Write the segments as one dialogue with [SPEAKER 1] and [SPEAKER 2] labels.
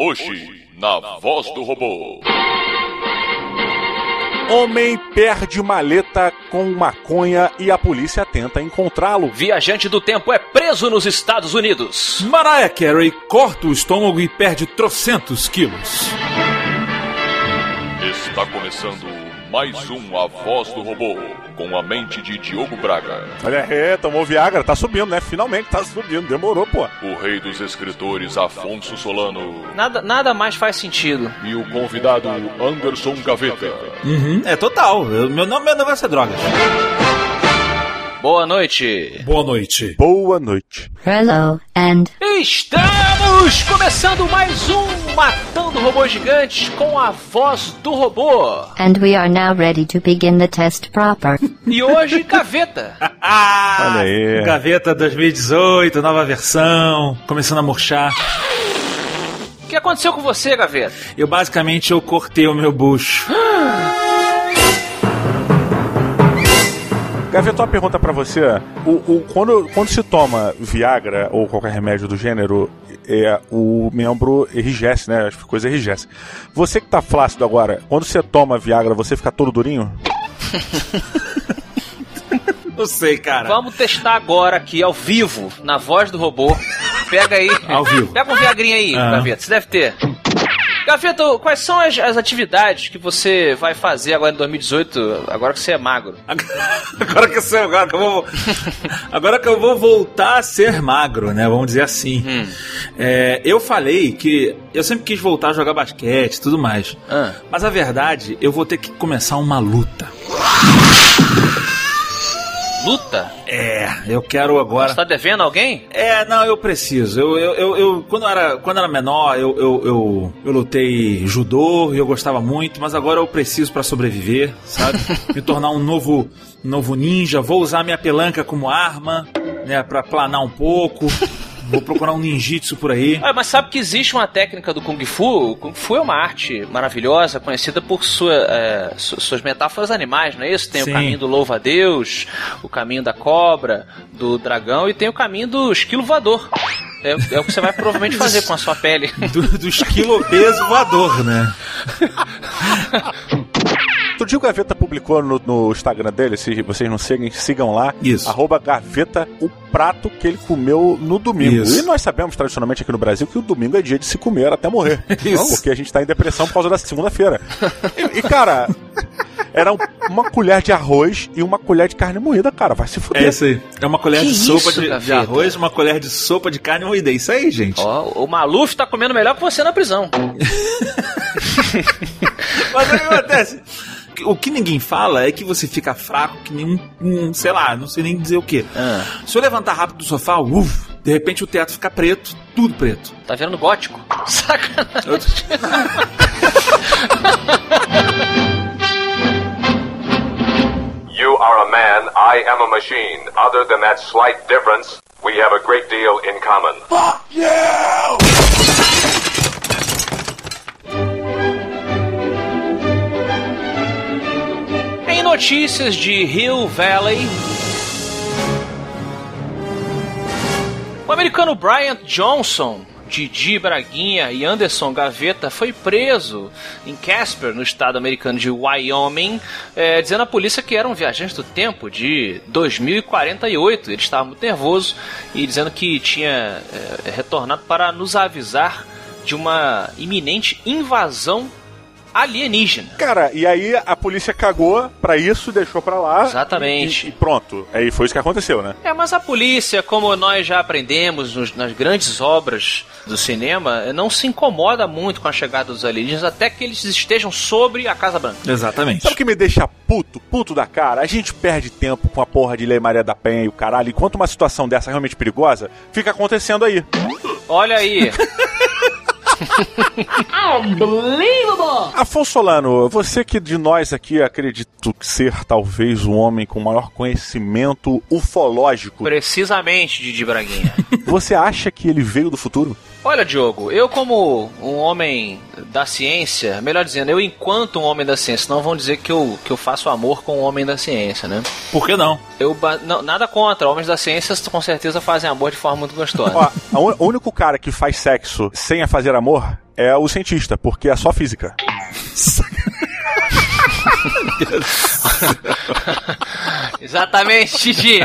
[SPEAKER 1] Hoje, na voz do robô.
[SPEAKER 2] Homem perde maleta com maconha e a polícia tenta encontrá-lo.
[SPEAKER 3] Viajante do tempo é preso nos Estados Unidos.
[SPEAKER 4] Mariah Carey corta o estômago e perde trocentos quilos.
[SPEAKER 1] Está começando mais um A Voz do Robô, com a mente de Diogo Braga.
[SPEAKER 2] Olha, é, tomou Viagra, tá subindo, né? Finalmente tá subindo, demorou, pô.
[SPEAKER 1] O rei dos escritores Afonso Solano.
[SPEAKER 3] Nada, nada mais faz sentido.
[SPEAKER 1] E o convidado Anderson Gaveta.
[SPEAKER 4] Uhum, é total. Eu, meu, meu negócio é drogas.
[SPEAKER 3] Boa noite.
[SPEAKER 4] Boa noite.
[SPEAKER 2] Boa noite.
[SPEAKER 5] Hello, and
[SPEAKER 3] Estamos começando mais um Matando Robôs Gigantes com a voz do robô.
[SPEAKER 5] and we are now ready to begin the test proper.
[SPEAKER 3] E hoje, Gaveta.
[SPEAKER 4] Ah,
[SPEAKER 2] Olha aí.
[SPEAKER 4] Gaveta 2018, nova versão, começando a murchar.
[SPEAKER 3] O que aconteceu com você, Gaveta?
[SPEAKER 4] Eu basicamente eu cortei o meu bucho.
[SPEAKER 2] Gaveta, uma pergunta pra você. O, o- quando, quando se toma Viagra ou qualquer remédio do gênero, é, o membro enrijece, né? As coisas enrijecem. Você que tá flácido agora, quando você toma Viagra, você fica todo durinho?
[SPEAKER 4] Não sei, cara.
[SPEAKER 3] Vamos testar agora aqui, ao vivo, na voz do robô. Pega aí.
[SPEAKER 4] Ao vivo.
[SPEAKER 3] Pega um Viagrinha aí,
[SPEAKER 4] Ah.
[SPEAKER 3] Gaveta. Você deve ter. Gaveta, quais são as, as atividades que você vai fazer agora em 2018, agora que você é magro?
[SPEAKER 4] Agora que eu sou, agora que eu vou, agora que eu vou voltar a ser magro, né? Vamos dizer assim.
[SPEAKER 3] Hum.
[SPEAKER 4] É, eu falei que eu sempre quis voltar a jogar basquete, e tudo mais.
[SPEAKER 3] Ah.
[SPEAKER 4] Mas a verdade, eu vou ter que começar uma luta.
[SPEAKER 3] Luta?
[SPEAKER 4] É, eu quero agora.
[SPEAKER 3] Você tá devendo alguém?
[SPEAKER 4] É, não, eu preciso. Eu, eu, eu, eu- quando, eu era, quando eu era menor, eu, eu, eu, eu lutei judô e eu gostava muito, mas agora eu preciso pra sobreviver, sabe? Me tornar um novo, novo ninja. Vou usar minha pelanca como arma, né, pra planar um pouco. Vou procurar um ninjitsu por aí.
[SPEAKER 3] Ah, mas sabe que existe uma técnica do Kung Fu? O Kung Fu é uma arte maravilhosa, conhecida por sua, é, su- suas metáforas animais, não é isso? Tem
[SPEAKER 4] Sim.
[SPEAKER 3] o caminho do louva-a-Deus, o caminho da cobra, do dragão e tem o caminho do esquilo voador. É, é o que você vai provavelmente fazer com a sua pele.
[SPEAKER 4] Do, do esquilo obeso voador, né?
[SPEAKER 2] O Gaveta publicou no, no Instagram dele, se vocês não seguem, sigam lá.
[SPEAKER 4] Isso.
[SPEAKER 2] Arroba Gaveta, o prato que ele comeu no domingo.
[SPEAKER 4] Isso.
[SPEAKER 2] E nós sabemos, tradicionalmente aqui no Brasil, que o domingo é dia de se comer até morrer.
[SPEAKER 4] Isso.
[SPEAKER 2] Porque a gente tá em depressão por causa da segunda-feira. E, e, cara, era um- uma colher de arroz e uma colher de carne moída, cara. Vai se fuder.
[SPEAKER 4] É isso aí. É uma colher
[SPEAKER 3] Que
[SPEAKER 4] de sopa
[SPEAKER 3] isso,
[SPEAKER 4] de, de
[SPEAKER 3] Gaveta?
[SPEAKER 4] arroz, uma colher de sopa de carne moída. É isso aí, gente.
[SPEAKER 3] Ó, o Maluf tá comendo melhor que você na prisão.
[SPEAKER 4] Mas o que acontece? O que ninguém fala é que você fica fraco que nem um, um, sei lá, não sei nem dizer o que.
[SPEAKER 3] Ah.
[SPEAKER 4] Se eu levantar rápido do sofá, uf, de repente o teto fica preto, tudo preto.
[SPEAKER 3] Tá vendo gótico? Sacanagem.
[SPEAKER 4] Eu-
[SPEAKER 6] You are a man, I am a machine. Other than that slight difference, we have a great deal in common.
[SPEAKER 3] Em notícias de Hill Valley, o americano Bryant Johnson, Didi Braguinha e Anderson Gaveta foi preso em Casper, no estado americano de Wyoming, eh, dizendo à polícia que eram viajantes do tempo de 2048. Ele estava muito nervoso e dizendo que tinha eh, retornado para nos avisar de uma iminente invasão alienígena.
[SPEAKER 2] Cara, e aí a polícia cagou pra isso, deixou pra lá.
[SPEAKER 3] Exatamente.
[SPEAKER 2] E, e pronto. Aí foi isso que aconteceu, né?
[SPEAKER 3] É, mas a polícia, como nós já aprendemos nos- nas grandes obras do cinema, não se incomoda muito com a chegada dos alienígenas até que eles estejam sobre a Casa Branca.
[SPEAKER 4] Exatamente.
[SPEAKER 2] Sabe o que me deixa puto, puto da cara? A gente perde tempo com a porra de Lei Maria da Penha e o caralho. Enquanto uma situação dessa é realmente perigosa, fica acontecendo aí.
[SPEAKER 3] Olha aí,
[SPEAKER 2] Afonso Solano, você que de nós aqui acredito ser talvez o homem com maior conhecimento ufológico,
[SPEAKER 3] precisamente, Didi Braguinha.
[SPEAKER 2] você acha que ele veio do futuro?
[SPEAKER 3] Olha, Diogo, eu como um homem da ciência, melhor dizendo, eu enquanto um homem da ciência, não vão dizer que eu, que eu faço amor com um homem da ciência, né?
[SPEAKER 4] Por que não?
[SPEAKER 3] Eu não, nada contra, homens da ciência com certeza fazem amor de forma muito gostosa.
[SPEAKER 2] Ó, o único cara que faz sexo sem a fazer amor é o cientista, porque é só física.
[SPEAKER 3] Exatamente, Didi.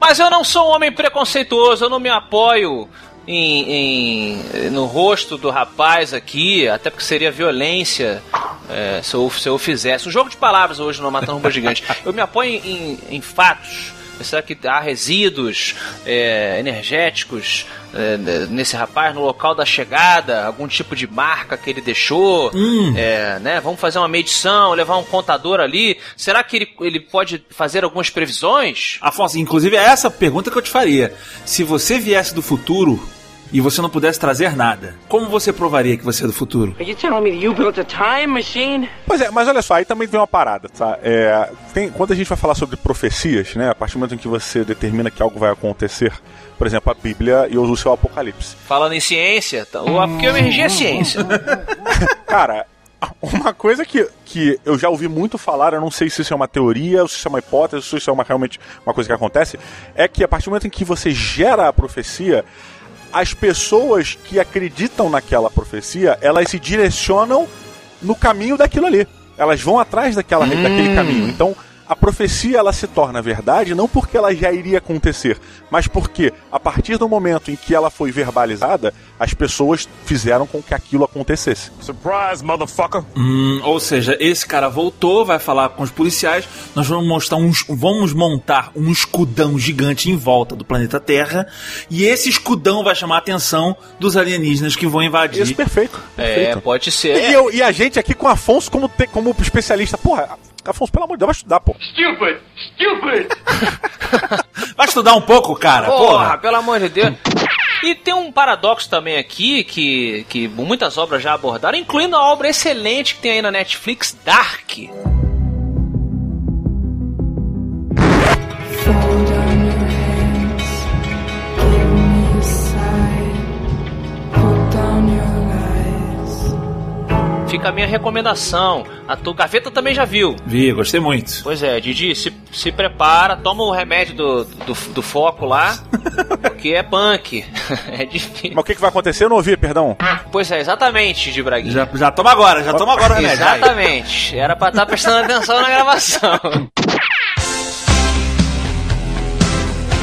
[SPEAKER 3] Mas eu não sou um homem preconceituoso, eu não me apoio em, em- no rosto do rapaz aqui, até porque seria violência é, se, eu, se eu fizesse. Um jogo de palavras hoje no Matando um Robô Gigante. Eu me apoio em, em fatos. Será que há resíduos é, energéticos é, nesse rapaz no local da chegada? Algum tipo de marca que ele deixou? É, né? Vamos fazer uma medição, levar um contador ali. Será que ele, ele pode fazer algumas previsões?
[SPEAKER 4] Afonso, inclusive é essa pergunta que eu te faria. Se você viesse do futuro e você não pudesse trazer nada, como você provaria que você é do futuro?
[SPEAKER 2] Pois é, mas olha só, aí também vem uma parada, tá? É, tem, quando a gente vai falar sobre profecias, né? A partir do momento em que você determina que algo vai acontecer, por exemplo, a Bíblia e o seu Apocalipse.
[SPEAKER 3] Falando em ciência, tá? o MRG é ciência.
[SPEAKER 2] Cara, uma coisa que, que eu já ouvi muito falar, eu não sei se isso é uma teoria, ou se isso é uma hipótese, ou se isso é uma, realmente uma coisa que acontece, é que a partir do momento em que você gera a profecia, as pessoas que acreditam naquela profecia, elas se direcionam no caminho daquilo ali. Elas vão atrás daquela, daquele caminho. Então, a profecia ela se torna verdade não porque ela já iria acontecer, mas porque a partir do momento em que ela foi verbalizada, as pessoas fizeram com que aquilo acontecesse.
[SPEAKER 1] Surprise, motherfucker!
[SPEAKER 4] Hum, ou seja, esse cara voltou, vai falar com os policiais, nós vamos mostrar uns, vamos montar um escudão gigante em volta do planeta Terra, e esse escudão vai chamar a atenção dos alienígenas que vão invadir.
[SPEAKER 2] Isso, perfeito.
[SPEAKER 3] É,
[SPEAKER 2] perfeito.
[SPEAKER 3] pode ser.
[SPEAKER 2] E, eu- e a gente aqui com o Afonso como, te- como especialista. Porra, Afonso, pelo amor de Deus, vai estudar, pô.
[SPEAKER 6] Stupid! Stupid!
[SPEAKER 4] Vai estudar um pouco, cara.
[SPEAKER 3] Porra,
[SPEAKER 4] Porra.
[SPEAKER 3] pelo amor de Deus. E tem um paradoxo também aqui que, que muitas obras já abordaram, incluindo a obra excelente que tem aí na Netflix, Dark. Fica a minha recomendação. A tua gaveta também já viu.
[SPEAKER 4] Vi, gostei muito.
[SPEAKER 3] Pois é, Didi, se, se prepara, toma o remédio do, do, do foco lá, porque é punk. é difícil.
[SPEAKER 2] Mas o que, que vai acontecer? Eu não ouvi, perdão.
[SPEAKER 3] Pois é, exatamente, Didi Braguinha.
[SPEAKER 4] Já, já toma agora, já toma agora o remédio. vai.
[SPEAKER 3] Exatamente. Era pra estar prestando atenção na gravação.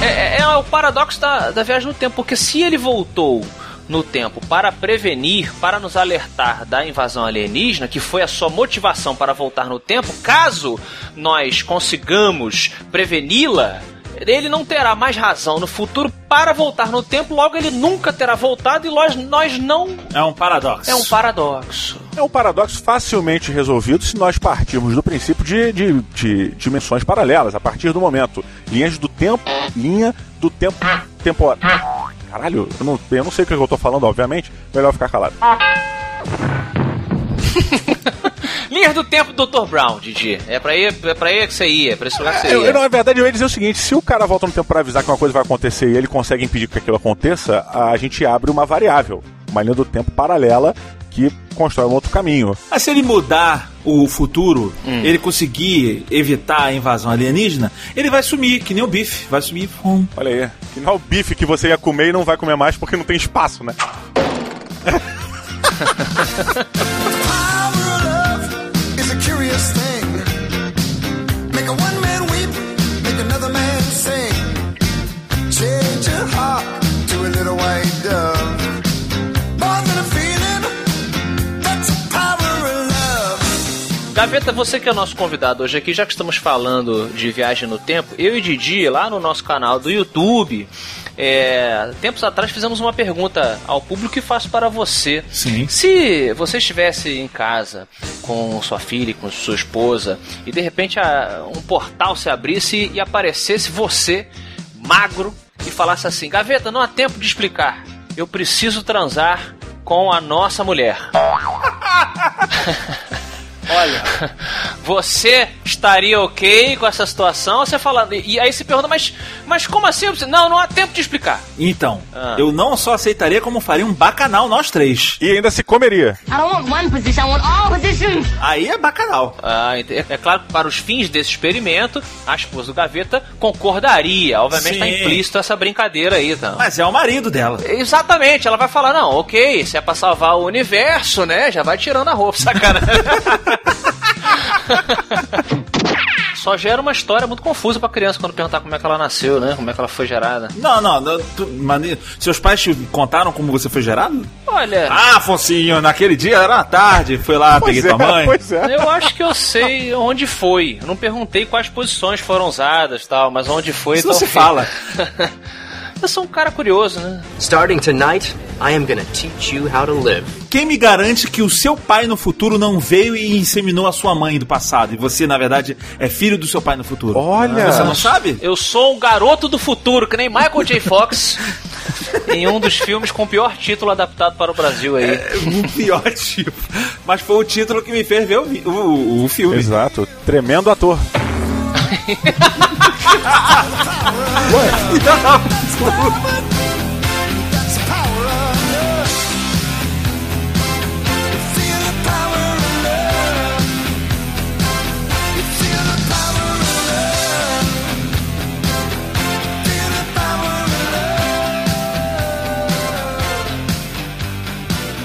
[SPEAKER 3] É, é- é o paradoxo da, da viagem no tempo, porque se ele voltou no tempo para prevenir, para nos alertar da invasão alienígena, que foi a sua motivação para voltar no tempo, caso nós consigamos preveni-la, ele não terá mais razão no futuro para voltar no tempo, logo ele nunca terá voltado e nós, nós não.
[SPEAKER 4] É um paradoxo.
[SPEAKER 3] É um paradoxo.
[SPEAKER 2] É um paradoxo facilmente resolvido se nós partirmos do princípio de, de, de dimensões paralelas. A partir do momento, linhas do tempo, linha do tempo, tempo. Caralho, eu não, eu não sei o que eu tô falando, obviamente. Melhor ficar calado.
[SPEAKER 3] Linhas do tempo do Dr. Brown, Didi. É pra ir, é pra ir que você ia, é pra esse lugar que você
[SPEAKER 2] Eu,
[SPEAKER 3] ia.
[SPEAKER 2] eu, na verdade, eu ia dizer o seguinte: se o cara volta no tempo para avisar que uma coisa vai acontecer e ele consegue impedir que aquilo aconteça, a gente abre uma variável, uma linha do tempo paralela que constrói um outro caminho.
[SPEAKER 4] Mas se ele mudar o futuro,
[SPEAKER 3] Hum.
[SPEAKER 4] ele conseguir evitar a invasão alienígena, ele vai sumir, que nem o bife. Vai sumir. Hum.
[SPEAKER 2] Olha aí. Que não é o bife que você ia comer e não vai comer mais porque não tem espaço, né?
[SPEAKER 3] Gaveta, você que é o nosso convidado hoje aqui, já que estamos falando de viagem no tempo, eu e Didi, lá no nosso canal do YouTube, é, tempos atrás fizemos uma pergunta ao público e faço para você.
[SPEAKER 4] Sim.
[SPEAKER 3] Se você estivesse em casa com sua filha, com sua esposa, e de repente a- um portal se abrisse e aparecesse você, magro, e falasse assim: Gaveta, não há tempo de explicar. Eu preciso transar com a nossa mulher.
[SPEAKER 4] Olha,
[SPEAKER 3] Você estaria ok com essa situação? Você falando. E aí se pergunta, mas Mas como assim? Eu preciso- Não, não há tempo de explicar.
[SPEAKER 4] Então,
[SPEAKER 3] Ah.
[SPEAKER 4] eu não só aceitaria, como faria um bacanal nós três.
[SPEAKER 2] E ainda se comeria.
[SPEAKER 7] I don't want one position, I want all positions.
[SPEAKER 4] Aí é bacanal.
[SPEAKER 3] Ah, é claro que para os fins desse experimento, a esposa do Gaveta concordaria. Obviamente está implícito essa brincadeira aí, então.
[SPEAKER 4] Mas é o marido dela.
[SPEAKER 3] Exatamente, ela vai falar, não, ok, se é pra salvar o universo, né? Já vai tirando a roupa, sacanagem. Só gera uma história muito confusa pra criança quando perguntar como é que ela nasceu, né? Como é que ela foi gerada.
[SPEAKER 4] Não, não, não tu- mas seus pais te contaram como você foi gerado?
[SPEAKER 3] Olha,
[SPEAKER 4] Ah, Afonsinho, naquele dia era na tarde, foi lá, peguei tua mãe.
[SPEAKER 2] pois é.
[SPEAKER 3] eu acho que eu sei onde foi. Eu não perguntei quais posições foram usadas tal, mas onde foi.
[SPEAKER 4] Isso não
[SPEAKER 3] então
[SPEAKER 4] se fala.
[SPEAKER 3] eu sou um cara curioso, né?
[SPEAKER 8] Starting tonight, I am gonna teach you how to live.
[SPEAKER 4] Quem me garante que o seu pai no futuro não veio e inseminou a sua mãe do passado? E você, na verdade, é filho do seu pai no futuro?
[SPEAKER 2] Olha.
[SPEAKER 4] Você não sabe?
[SPEAKER 3] Eu sou um garoto do futuro, que nem Michael J. Fox, em um dos filmes com o pior título adaptado para o Brasil aí.
[SPEAKER 4] O pior tipo. Mas foi o título que me fez ver o, o, o filme.
[SPEAKER 2] Exato. Tremendo ator.
[SPEAKER 9] That's the power of love. You feel the power of love. You feel the power of love. Feel the power of love.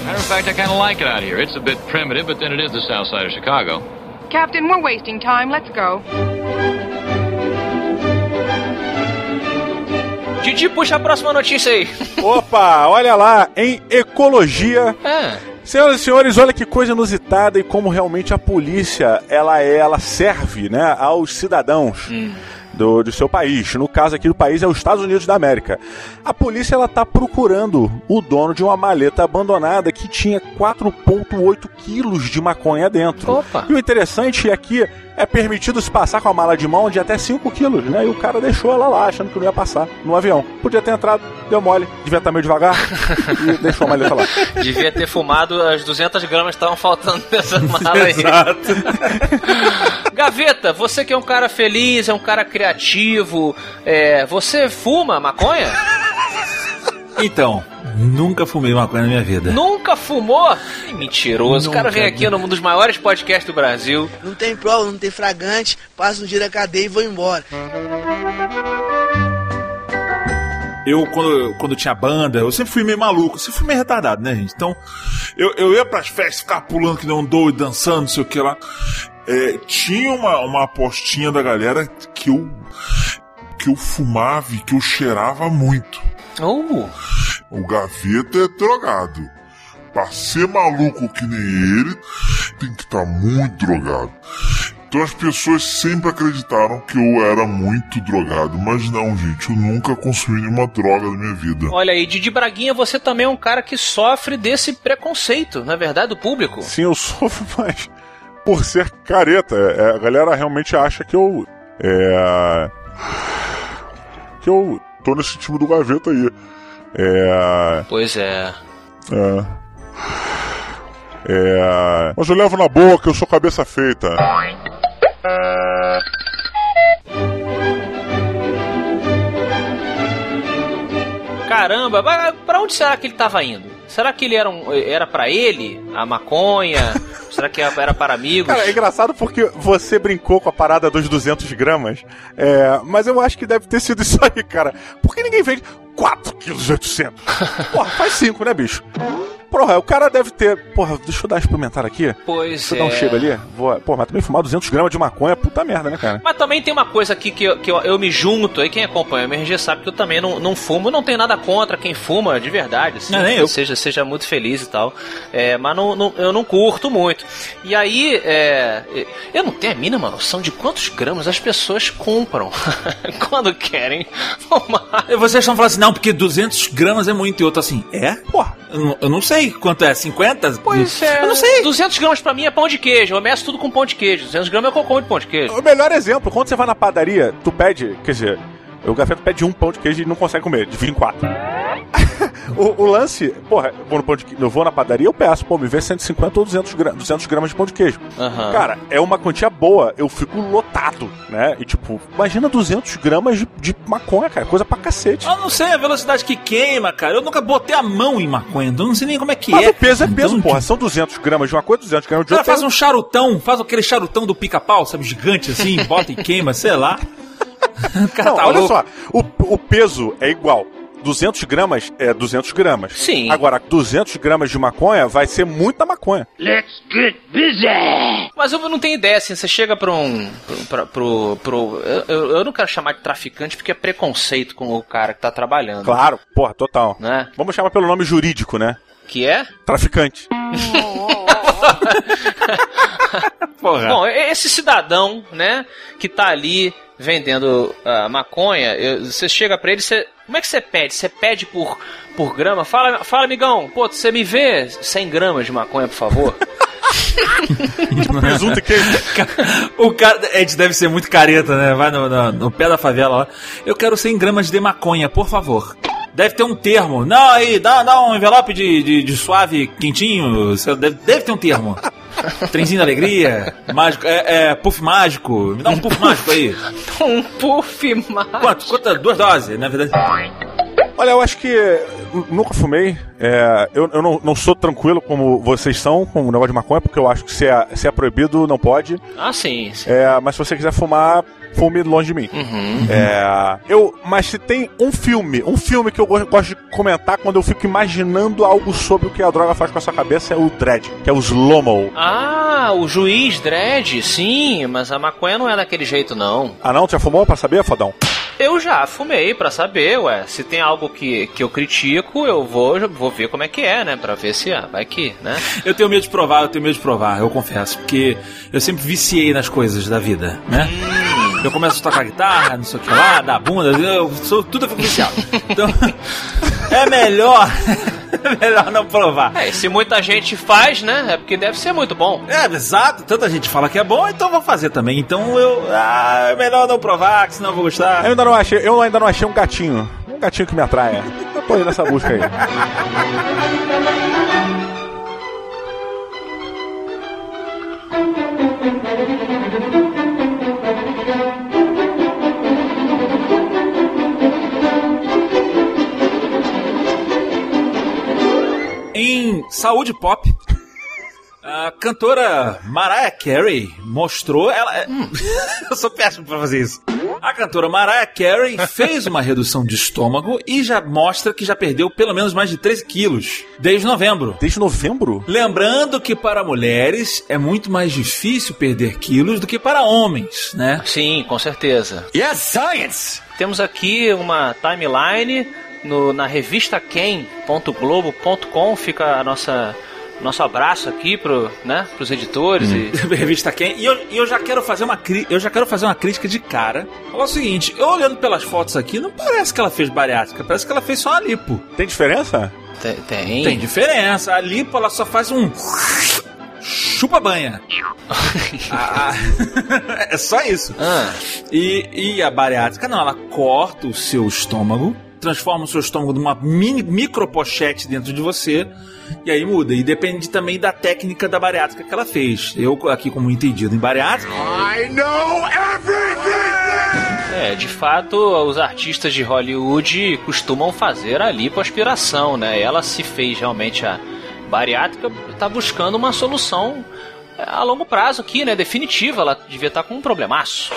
[SPEAKER 10] Matter of fact, I kind of like it out here. It's a bit primitive, but then it is the south side of Chicago.
[SPEAKER 7] Captain, we're wasting time. Let's go.
[SPEAKER 3] Didi, puxa a próxima notícia aí.
[SPEAKER 2] Opa, olha lá, em ecologia.
[SPEAKER 3] É.
[SPEAKER 2] Senhoras e senhores, olha que coisa inusitada e como realmente a polícia ela é, ela serve, né, aos cidadãos. Do, do seu país. No caso aqui do país é os Estados Unidos da América. A polícia ela tá procurando o dono de uma maleta abandonada que tinha 4,8 quilos de maconha dentro.
[SPEAKER 3] Opa.
[SPEAKER 2] E o interessante é que é permitido se passar com a mala de mão de até 5 quilos, né? E o cara deixou ela lá, achando que não ia passar no avião. Podia ter entrado, deu mole, devia estar meio devagar e deixou a maleta lá.
[SPEAKER 3] Devia ter fumado as 200 gramas que estavam faltando dessa mala aí. Gaveta, você que é um cara feliz, é um cara criativo, é, você fuma maconha?
[SPEAKER 4] Então, nunca fumei maconha na minha vida.
[SPEAKER 3] Nunca fumou? Mentiroso. O cara
[SPEAKER 4] Nunca.
[SPEAKER 3] vem aqui num dos maiores podcasts do Brasil.
[SPEAKER 11] Não tem prova, não tem fragante, passa um dia na cadeia e vou embora.
[SPEAKER 4] Eu, quando, quando tinha banda, eu sempre fui meio maluco, eu sempre fui meio retardado, né, gente? Então, eu, eu ia pras festas, ficar pulando que nem um doido, dançando, não sei o que lá.
[SPEAKER 12] É, tinha uma, uma apostinha da galera que eu que eu fumava e que eu cheirava muito. O gaveta é drogado. Pra ser maluco que nem ele, tem que estar muito drogado. Então as pessoas sempre acreditaram que eu era muito drogado, mas não, gente, eu nunca consumi nenhuma droga na minha vida.
[SPEAKER 3] olha aí, Didi Braguinha, você também é um cara que sofre desse preconceito, na verdade, do público.
[SPEAKER 2] Sim, eu sofro, mas por ser careta. É, a galera realmente acha que eu. É. Que eu tô nesse time do gaveta aí. É.
[SPEAKER 3] Pois é.
[SPEAKER 2] É. É. Mas eu levo na boa que eu sou cabeça feita.
[SPEAKER 3] Caramba, pra onde será que ele tava indo? Será que ele era, um, era para ele, a maconha? será que era para amigos?
[SPEAKER 2] Cara, é engraçado porque você brincou com a parada dos 200 gramas, é, mas eu acho que deve ter sido isso aí, cara. Por que ninguém vende 4 quilos e 800? Porra, faz 5, né, bicho? Porra, o cara deve ter... Porra, deixa eu dar uma experimentada aqui.
[SPEAKER 3] Pois
[SPEAKER 2] Deixa eu
[SPEAKER 3] é.
[SPEAKER 2] dar um chego ali. Vou... Pô, mas também fumar 200 gramas de maconha é puta merda, né, cara?
[SPEAKER 3] Mas também tem uma coisa aqui que, eu, que eu, eu me junto, aí quem acompanha o MRG sabe que eu também não, não fumo, não tenho nada contra quem fuma de verdade, assim,
[SPEAKER 4] Não, nem eu.
[SPEAKER 3] Seja, seja muito feliz e tal. É, mas não, não- eu não curto muito. E aí, é, eu não tenho a mínima noção de quantos gramas as pessoas compram quando querem fumar.
[SPEAKER 4] E vocês estão falando assim, não, porque 200 gramas é muito. E outro assim, é?
[SPEAKER 2] Porra.
[SPEAKER 4] Eu não, eu não sei quanto é, 50?
[SPEAKER 3] Pois é.
[SPEAKER 4] Eu não sei.
[SPEAKER 3] 200 gramas pra mim é pão de queijo. Eu meço tudo com pão de queijo. 200 gramas é cocô de pão de queijo.
[SPEAKER 2] O melhor exemplo, quando você vai na padaria, tu pede, quer dizer, o gafeto pede um pão de queijo e não consegue comer, divide em quatro. O, o lance, porra, eu vou, de, eu vou na padaria, eu peço, pô, me vê 150 ou 200, gra- 200 gramas de pão de queijo.
[SPEAKER 3] Aham.
[SPEAKER 2] Cara, é uma quantia boa, eu fico lotado, né? E tipo, imagina 200 gramas de, de maconha, cara, coisa pra cacete.
[SPEAKER 4] Eu não sei a velocidade que queima, cara. Eu nunca botei a mão em maconha, então eu não sei nem como é que
[SPEAKER 2] Mas
[SPEAKER 4] é.
[SPEAKER 2] o peso é
[SPEAKER 4] cara.
[SPEAKER 2] peso,
[SPEAKER 4] Então,
[SPEAKER 2] porra. São 200 gramas de uma coisa, 200 gramas
[SPEAKER 4] O
[SPEAKER 2] de
[SPEAKER 4] cara
[SPEAKER 2] outra.
[SPEAKER 4] faz um charutão, faz aquele charutão do pica-pau, sabe, gigante assim, bota e queima, sei lá. Cara
[SPEAKER 2] Não,
[SPEAKER 4] tá
[SPEAKER 2] olha
[SPEAKER 4] louco.
[SPEAKER 2] só, o, o peso é igual. 200 gramas é 200 gramas.
[SPEAKER 3] Sim.
[SPEAKER 2] Agora, 200 gramas de maconha vai ser muita maconha.
[SPEAKER 3] Let's get busy! Mas eu não tenho ideia, assim, você chega pra um. Pra, pro, pro, eu, eu- eu não quero chamar de traficante porque é preconceito com o cara que tá trabalhando.
[SPEAKER 2] Claro, porra, total.
[SPEAKER 3] Né?
[SPEAKER 2] Vamos chamar pelo nome jurídico, né?
[SPEAKER 3] Que é?
[SPEAKER 2] Traficante.
[SPEAKER 4] Porra.
[SPEAKER 3] Bom, esse cidadão, né, que tá ali vendendo ah, maconha, eu- você chega pra ele, você. Como é que você pede? Você pede por, por grama? Fala, fala, amigão, pô, você me vê 100 gramas de maconha, por favor?
[SPEAKER 2] Presunto e queijo.
[SPEAKER 4] O cara, Ed deve ser muito careta, né? Vai no, no- no pé da favela lá. Eu quero 100 gramas de maconha, por favor. Deve ter um termo. Não, aí, dá, dá um envelope de, de, de suave quentinho. Deve, deve ter um termo. Trenzinho da alegria, mágico, é, é, puff mágico. Me dá um puff mágico aí.
[SPEAKER 3] um puff mágico.
[SPEAKER 4] Quanto? Quanto? Duas doses, na verdade.
[SPEAKER 2] Olha, eu acho que nunca fumei. É, eu eu não, não sou tranquilo como vocês são com o negócio de maconha, porque eu acho que se é, se é proibido, não pode.
[SPEAKER 3] Ah, sim. sim.
[SPEAKER 2] É, mas se você quiser fumar, fume longe de mim.
[SPEAKER 3] Uhum.
[SPEAKER 2] É, eu, mas se tem um filme, um filme que eu go- gosto de comentar quando eu fico imaginando algo sobre o que a droga faz com a sua cabeça é o Dread, que é o Slow-Mo.
[SPEAKER 3] Ah, o juiz Dredd, sim, mas a maconha não é daquele jeito, não.
[SPEAKER 2] Ah não, tu já fumou pra saber, fodão?
[SPEAKER 3] Eu já fumei pra saber, ué. Se tem algo que, que eu critico, eu vou, vou ver como é que é, né? Pra ver se ah, vai que, né?
[SPEAKER 4] Eu tenho medo de provar, eu tenho medo de provar, eu confesso. Porque eu sempre viciei nas coisas da vida, né? Eu começo a tocar guitarra, não sei o que lá, dar bunda, eu sou, tudo viciado. Então, é melhor, é melhor não provar.
[SPEAKER 3] É, se muita gente faz, né? É porque deve ser muito bom.
[SPEAKER 4] É, exato, tanta gente fala que é bom, então eu vou fazer também. Então eu, ah, é melhor não provar, que senão eu vou gostar.
[SPEAKER 2] Eu ainda não achei, eu ainda não achei um gatinho. Um gatinho que me atraia. Aí nessa busca aí.
[SPEAKER 4] Em Saúde Pop, a cantora Mariah Carey mostrou. Ela, eu sou péssimo pra fazer isso. A cantora Mariah Carey fez uma redução de estômago e já mostra que já perdeu pelo menos mais de 13 quilos desde novembro.
[SPEAKER 2] Desde novembro?
[SPEAKER 4] Lembrando que para mulheres é muito mais difícil perder quilos do que para homens, né?
[SPEAKER 3] Sim, com certeza.
[SPEAKER 4] Yes, science!
[SPEAKER 3] Temos aqui uma timeline no, na revista Quem.globo.com. Fica a nossa nosso abraço aqui pro, né, pros editores e
[SPEAKER 4] Revista Quem. E eu, e eu já quero fazer uma cri- eu já quero fazer uma crítica de cara. Falar o seguinte, eu olhando pelas fotos aqui, não parece que ela fez bariátrica, parece que ela fez só a lipo.
[SPEAKER 2] Tem diferença?
[SPEAKER 3] Tem. Tem,
[SPEAKER 4] Tem diferença. A lipo ela só faz um chupa banha. Ah, é só isso.
[SPEAKER 3] Ah.
[SPEAKER 4] E, e a bariátrica não, ela corta o seu estômago, transforma o seu estômago numa mini micropochete dentro de você. E aí muda. E depende também da técnica da bariátrica que ela fez. Eu, aqui, como entendido em bariátrica.
[SPEAKER 9] I know everything!
[SPEAKER 3] É, de fato, os artistas de Hollywood costumam fazer a lipoaspiração, né? Ela se fez realmente a bariátrica, tá buscando uma solução é, a longo prazo aqui, né? Definitiva, ela devia estar com um problemaço.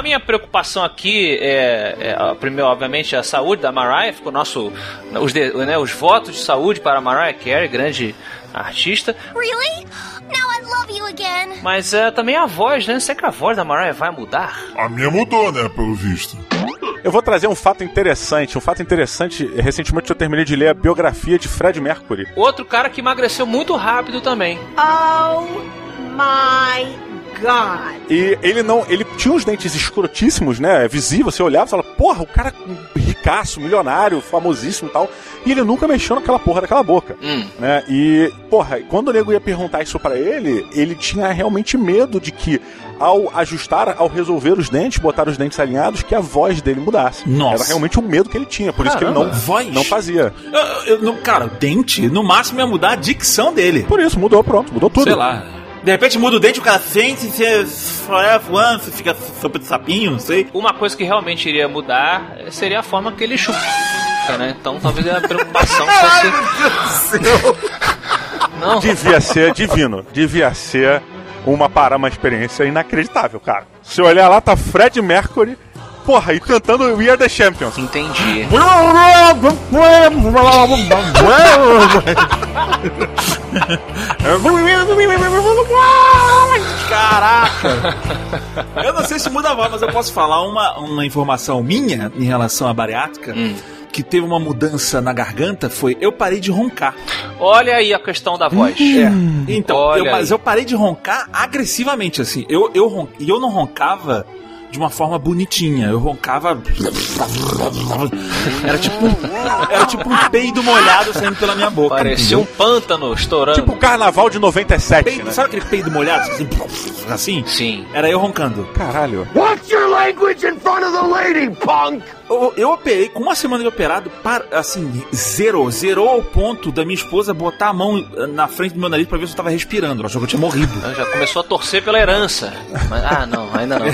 [SPEAKER 3] A minha preocupação aqui é, é a primeiro, obviamente, a saúde da Mariah, ficou nosso, os, de- né, os votos de saúde para a Mariah Carey, grande artista.
[SPEAKER 13] Really? Now I love you again.
[SPEAKER 3] Mas é, também a voz, né? Será que a voz da Mariah vai mudar?
[SPEAKER 12] A minha mudou, né, pelo visto.
[SPEAKER 2] Eu vou trazer um fato interessante. Um fato interessante, recentemente eu terminei de ler a biografia de Fred Mercury.
[SPEAKER 3] Outro cara que emagreceu muito rápido também.
[SPEAKER 14] Oh my God.
[SPEAKER 2] E ele não. Ele tinha uns dentes escrotíssimos, né? Visível, você olhava e falava, porra, o cara ricaço, milionário, famosíssimo e tal. E ele nunca mexeu naquela porra daquela boca. Né? E, porra, quando o nego ia perguntar isso pra ele, ele tinha realmente medo de que, ao ajustar, ao resolver os dentes, botar os dentes alinhados, que a voz dele mudasse.
[SPEAKER 4] Nossa.
[SPEAKER 2] Era realmente um medo que ele tinha, por isso que ele não,
[SPEAKER 4] Caramba, voz?
[SPEAKER 2] não fazia.
[SPEAKER 4] Eu, eu não- cara, o dente, no máximo ia mudar a dicção dele.
[SPEAKER 2] Por isso, mudou, pronto, mudou tudo.
[SPEAKER 4] Sei lá. De repente muda o dente, o cara sente, forever one, você fica sopa de sapinho, não sei.
[SPEAKER 3] Uma coisa que realmente iria mudar seria a forma que ele chupa, né? Então talvez a preocupação fosse. Não.
[SPEAKER 2] Devia ser divino. Devia ser uma para uma experiência inacreditável, cara. Se olhar lá, tá Fred Mercury, porra, e cantando We Are the Champions.
[SPEAKER 3] Entendi.
[SPEAKER 4] Caraca! Eu não sei se muda a voz, mas eu posso falar uma, uma informação minha em relação à bariátrica. Que teve uma mudança na garganta foi eu parei de roncar.
[SPEAKER 3] Olha aí a questão da voz.
[SPEAKER 4] É. Então, eu, mas eu parei de roncar agressivamente, assim. Eu, eu, ron- e eu não roncava de uma forma bonitinha. Eu roncava. Era tipo, era tipo um peido molhado saindo pela minha boca.
[SPEAKER 3] Parecia um pântano estourando.
[SPEAKER 2] Tipo o carnaval de 97,
[SPEAKER 4] Peido,
[SPEAKER 2] né?
[SPEAKER 4] sabe aquele peido molhado? Assim, assim?
[SPEAKER 3] Sim.
[SPEAKER 4] Era eu roncando.
[SPEAKER 2] Caralho.
[SPEAKER 9] Watch your language in front of the lady, punk!
[SPEAKER 4] Eu, eu operei, com uma semana de operado, para, assim, zerou. Zerou ao ponto da minha esposa botar a mão eh, na frente do meu nariz pra ver se eu tava respirando. Ela achou que eu tinha morrido.
[SPEAKER 3] Já começou a torcer pela herança. Mas- ah, não, ainda não.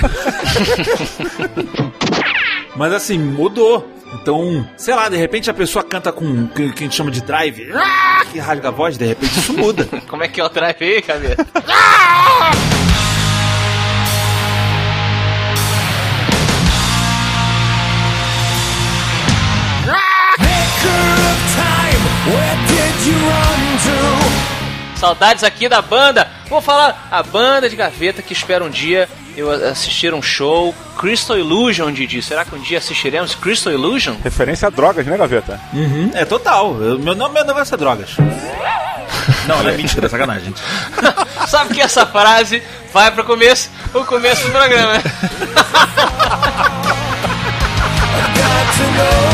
[SPEAKER 4] Mas assim, mudou. Então, sei lá, de repente a pessoa canta com o que que a gente chama de drive, ah, que rasga a voz, de repente isso muda.
[SPEAKER 3] Como é que é o drive aí, cabeça? Saudades aqui da banda. Vou falar a banda de gaveta que espera um dia eu assistir um show. Crystal Illusion, Didi. Será que um dia assistiremos Crystal Illusion?
[SPEAKER 2] Referência a drogas, né, Gaveta?
[SPEAKER 4] Uhum, é total. Eu- meu, nome, meu negócio é drogas. Não, não é mentira, é sacanagem.
[SPEAKER 3] Sabe que essa frase vai pro começo, o começo do programa.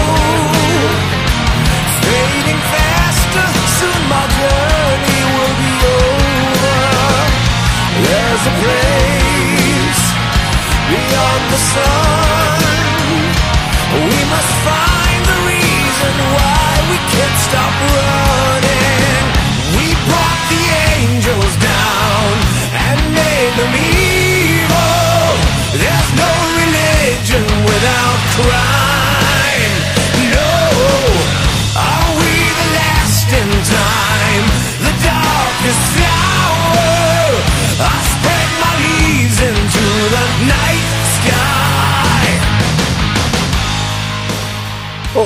[SPEAKER 9] There's a place beyond the sun.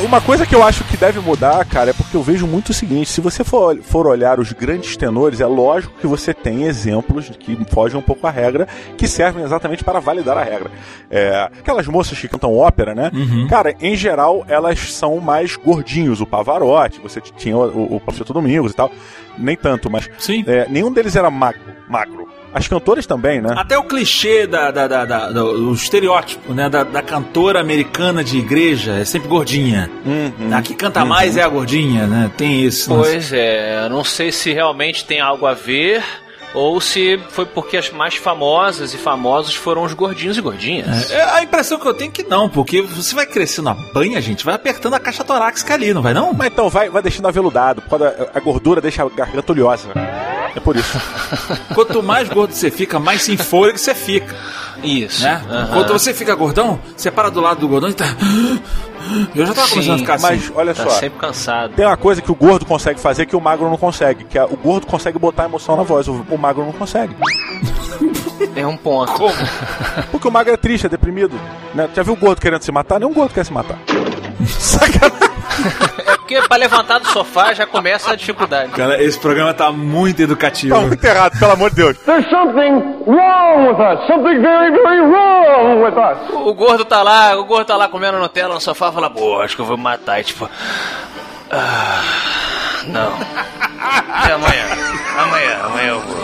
[SPEAKER 2] Uma coisa que eu acho que deve mudar, cara, é porque eu vejo muito o seguinte: se você for, for olhar os grandes tenores, é lógico que você tem exemplos que fogem um pouco à regra, que servem exatamente para validar a regra. É, aquelas moças que cantam ópera, né? Cara, em geral, elas são mais gordinhos. O Pavarotti, você tinha o, o, o Professor Domingos e tal. Nem tanto, mas é, nenhum deles era magro. magro. As cantoras também, né?
[SPEAKER 4] Até o clichê da, da, da, da- do- estereótipo, né, da, da cantora americana de igreja é sempre gordinha. A que canta mais é a gordinha, né? Tem isso.
[SPEAKER 3] Pois é, eu não sei se realmente tem algo a ver ou se foi porque as mais famosas e famosos foram os gordinhos e gordinhas.
[SPEAKER 4] É, a impressão que eu tenho é que não, porque você vai crescendo a banha, gente, vai apertando a caixa torácica ali, não vai não?
[SPEAKER 2] Mas então, vai, vai deixando aveludado, por causa da- a gordura deixa a garganta oleosa. É por isso.
[SPEAKER 4] Quanto mais gordo você fica, mais sem fôlego você fica.
[SPEAKER 3] Isso.
[SPEAKER 4] Né?
[SPEAKER 3] aham.
[SPEAKER 4] Quando você fica gordão, você para do lado do gordão e tá. Eu já tava começando a
[SPEAKER 3] Sim,
[SPEAKER 4] ficar assim.
[SPEAKER 2] Mas olha
[SPEAKER 3] Tá
[SPEAKER 2] só,
[SPEAKER 3] sempre cansado.
[SPEAKER 2] tem uma coisa que o gordo consegue fazer que o magro não consegue, que é, o gordo consegue botar emoção na voz, o, o magro não consegue.
[SPEAKER 3] É um ponto.
[SPEAKER 2] Porque o magro é triste, é deprimido. Né? Já viu o gordo querendo se matar? Nenhum gordo quer se matar.
[SPEAKER 3] É porque pra levantar do sofá já começa a dificuldade.
[SPEAKER 4] Cara, esse programa tá muito educativo.
[SPEAKER 2] Tá muito errado, pelo amor de Deus.
[SPEAKER 15] There's something wrong with us. Something very, very wrong with us.
[SPEAKER 3] O gordo tá lá, o gordo tá lá comendo Nutella no sofá e fala, pô, acho que eu vou me matar. E tipo. Ah, não. Até amanhã. Amanhã, amanhã eu vou.